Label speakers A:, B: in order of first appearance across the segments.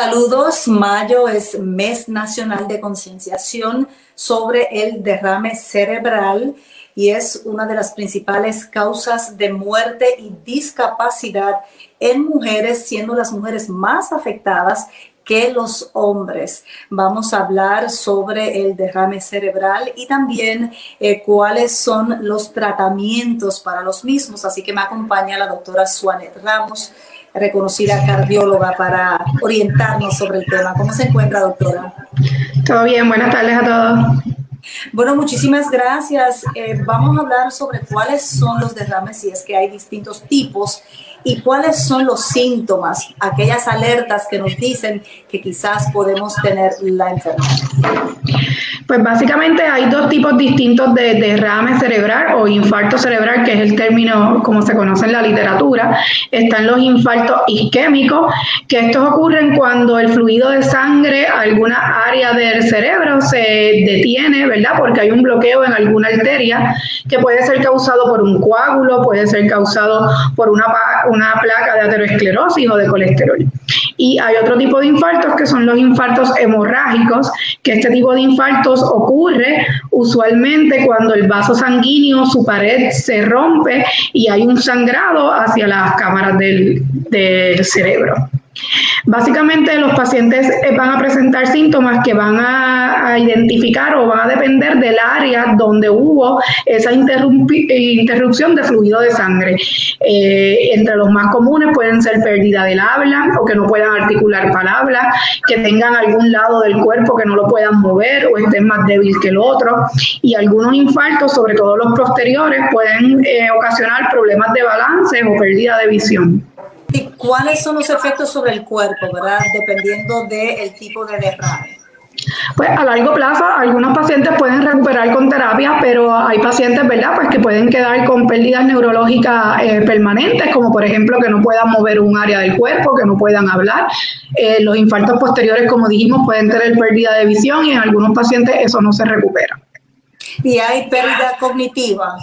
A: Saludos, mayo es mes nacional de concienciación sobre el derrame cerebral y es una de las principales causas de muerte y discapacidad en mujeres, siendo las mujeres más afectadas que los hombres. Vamos a hablar sobre el derrame cerebral y también eh, cuáles son los tratamientos para los mismos. Así que me acompaña la doctora Suanet Ramos, reconocida cardióloga, para orientarnos sobre el tema. ¿Cómo se encuentra, doctora?
B: Todo bien, buenas tardes a todos.
A: Bueno, muchísimas gracias. Eh, vamos a hablar sobre cuáles son los derrames, si es que hay distintos tipos, y cuáles son los síntomas, aquellas alertas que nos dicen que quizás podemos tener la enfermedad.
B: Pues básicamente hay dos tipos distintos de derrame cerebral o infarto cerebral, que es el término como se conoce en la literatura. Están los infartos isquémicos, que estos ocurren cuando el fluido de sangre, alguna área del cerebro se detiene, ¿verdad? Porque hay un bloqueo en alguna arteria que puede ser causado por un coágulo, puede ser causado por una, una placa de aterosclerosis o de colesterol. Y hay otro tipo de infartos que son los infartos hemorrágicos, que este tipo de infartos ocurre usualmente cuando el vaso sanguíneo, su pared se rompe y hay un sangrado hacia las cámaras del, del cerebro. Básicamente los pacientes eh, van a presentar síntomas que van a, identificar o van a depender del área donde hubo esa interrupción de fluido de sangre. Eh, entre los más comunes pueden ser pérdida del habla o que no puedan articular palabras, que tengan algún lado del cuerpo que no lo puedan mover o estén más débil que el otro. Y algunos infartos, sobre todo los posteriores, pueden eh, ocasionar problemas de balance o pérdida de visión.
A: ¿Y cuáles son los efectos sobre el cuerpo, verdad? Dependiendo del tipo de derrame.
B: Pues a largo plazo algunos pacientes pueden recuperar con terapia, pero hay pacientes, ¿verdad? Pues que pueden quedar con pérdidas neurológicas eh, permanentes, como por ejemplo que no puedan mover un área del cuerpo, que no puedan hablar. Eh, los infartos posteriores, como dijimos, pueden tener pérdida de visión y en algunos pacientes eso no se recupera.
A: ¿Y hay pérdida cognitiva?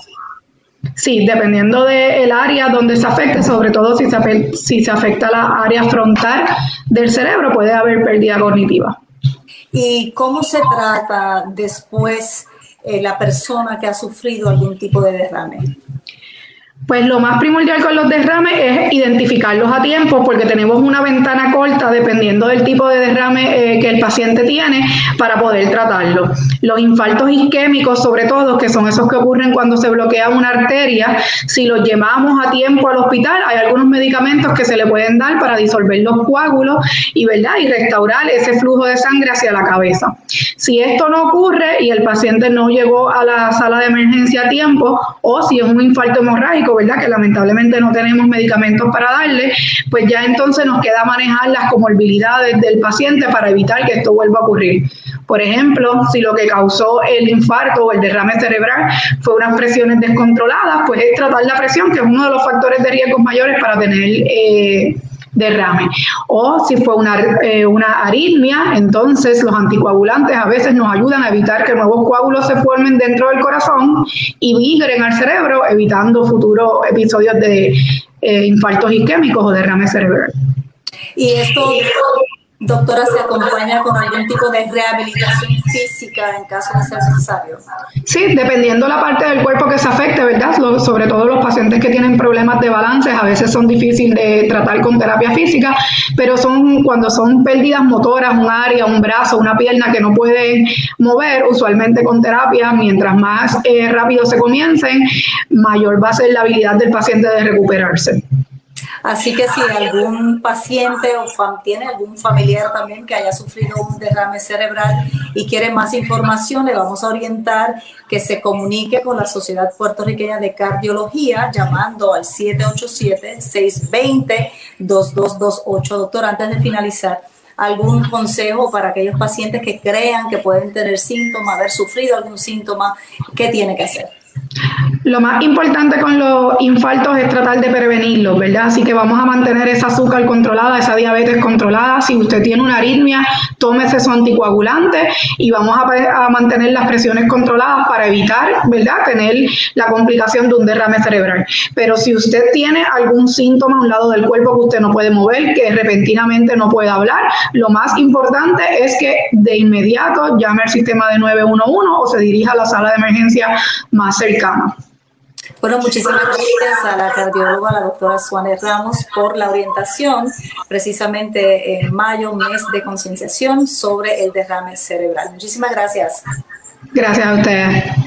B: Sí, dependiendo del área donde se afecte, sobre todo si se, afecta, si se afecta la área frontal del cerebro, puede haber pérdida cognitiva.
A: ¿Y cómo se trata después eh, la persona que ha sufrido algún tipo de derrame?
B: Pues lo más primordial con los derrames es identificarlos a tiempo porque tenemos una ventana corta dependiendo del tipo de derrame eh, que el paciente tiene para poder tratarlo. Los infartos isquémicos, sobre todo, que son esos que ocurren cuando se bloquea una arteria, si los llevamos a tiempo al hospital, hay algunos medicamentos que se le pueden dar para disolver los coágulos y, ¿verdad? y restaurar ese flujo de sangre hacia la cabeza. Si esto no ocurre y el paciente no llegó a la sala de emergencia a tiempo o si es un infarto hemorrágico, ¿verdad? Que lamentablemente no tenemos medicamentos para darle, pues ya entonces nos queda manejar las comorbilidades del paciente para evitar que esto vuelva a ocurrir. Por ejemplo, si lo que causó el infarto o el derrame cerebral fue unas presiones descontroladas, pues es tratar la presión, que es uno de los factores de riesgo mayores para tener eh, derrame. O si fue una, eh, una aritmia, entonces los anticoagulantes a veces nos ayudan a evitar que nuevos coágulos se formen dentro del corazón y migren al cerebro, evitando futuros episodios de eh, infartos isquémicos o derrame cerebral.
A: Y esto doctora, se acompaña con algún tipo de rehabilitación física en caso de ser necesario?
B: Sí, dependiendo la parte del cuerpo que se afecte, ¿verdad? sobre todo los pacientes que tienen problemas de balance, a veces son difíciles de tratar con terapia física, pero son cuando son pérdidas motoras, un área, un brazo, una pierna que no pueden mover, usualmente con terapia, mientras más eh, rápido se comiencen, mayor va a ser la habilidad del paciente de recuperarse.
A: Así que si algún paciente o tiene algún familiar también que haya sufrido un derrame cerebral y quiere más información, le vamos a orientar que se comunique con la Sociedad Puertorriqueña de Cardiología llamando al 787-620-2228. Doctor, antes de finalizar, algún consejo para aquellos pacientes que crean que pueden tener síntomas, haber sufrido algún síntoma, ¿qué tiene que hacer?
B: Lo más importante con los infartos es tratar de prevenirlos, ¿verdad? Así que vamos a mantener esa azúcar controlada, esa diabetes controlada. Si usted tiene una arritmia, tómese su anticoagulante y vamos a, mantener las presiones controladas para evitar, ¿verdad?, tener la complicación de un derrame cerebral. Pero si usted tiene algún síntoma a un lado del cuerpo que usted no puede mover, que repentinamente no puede hablar, lo más importante es que de inmediato llame al sistema de 911 o se dirija a la sala de emergencia más cercana.
A: Bueno, muchísimas gracias a la cardióloga, la doctora Suárez Ramos, por la orientación, precisamente en mayo, mes de concienciación sobre el derrame cerebral. Muchísimas gracias.
B: Gracias a ustedes.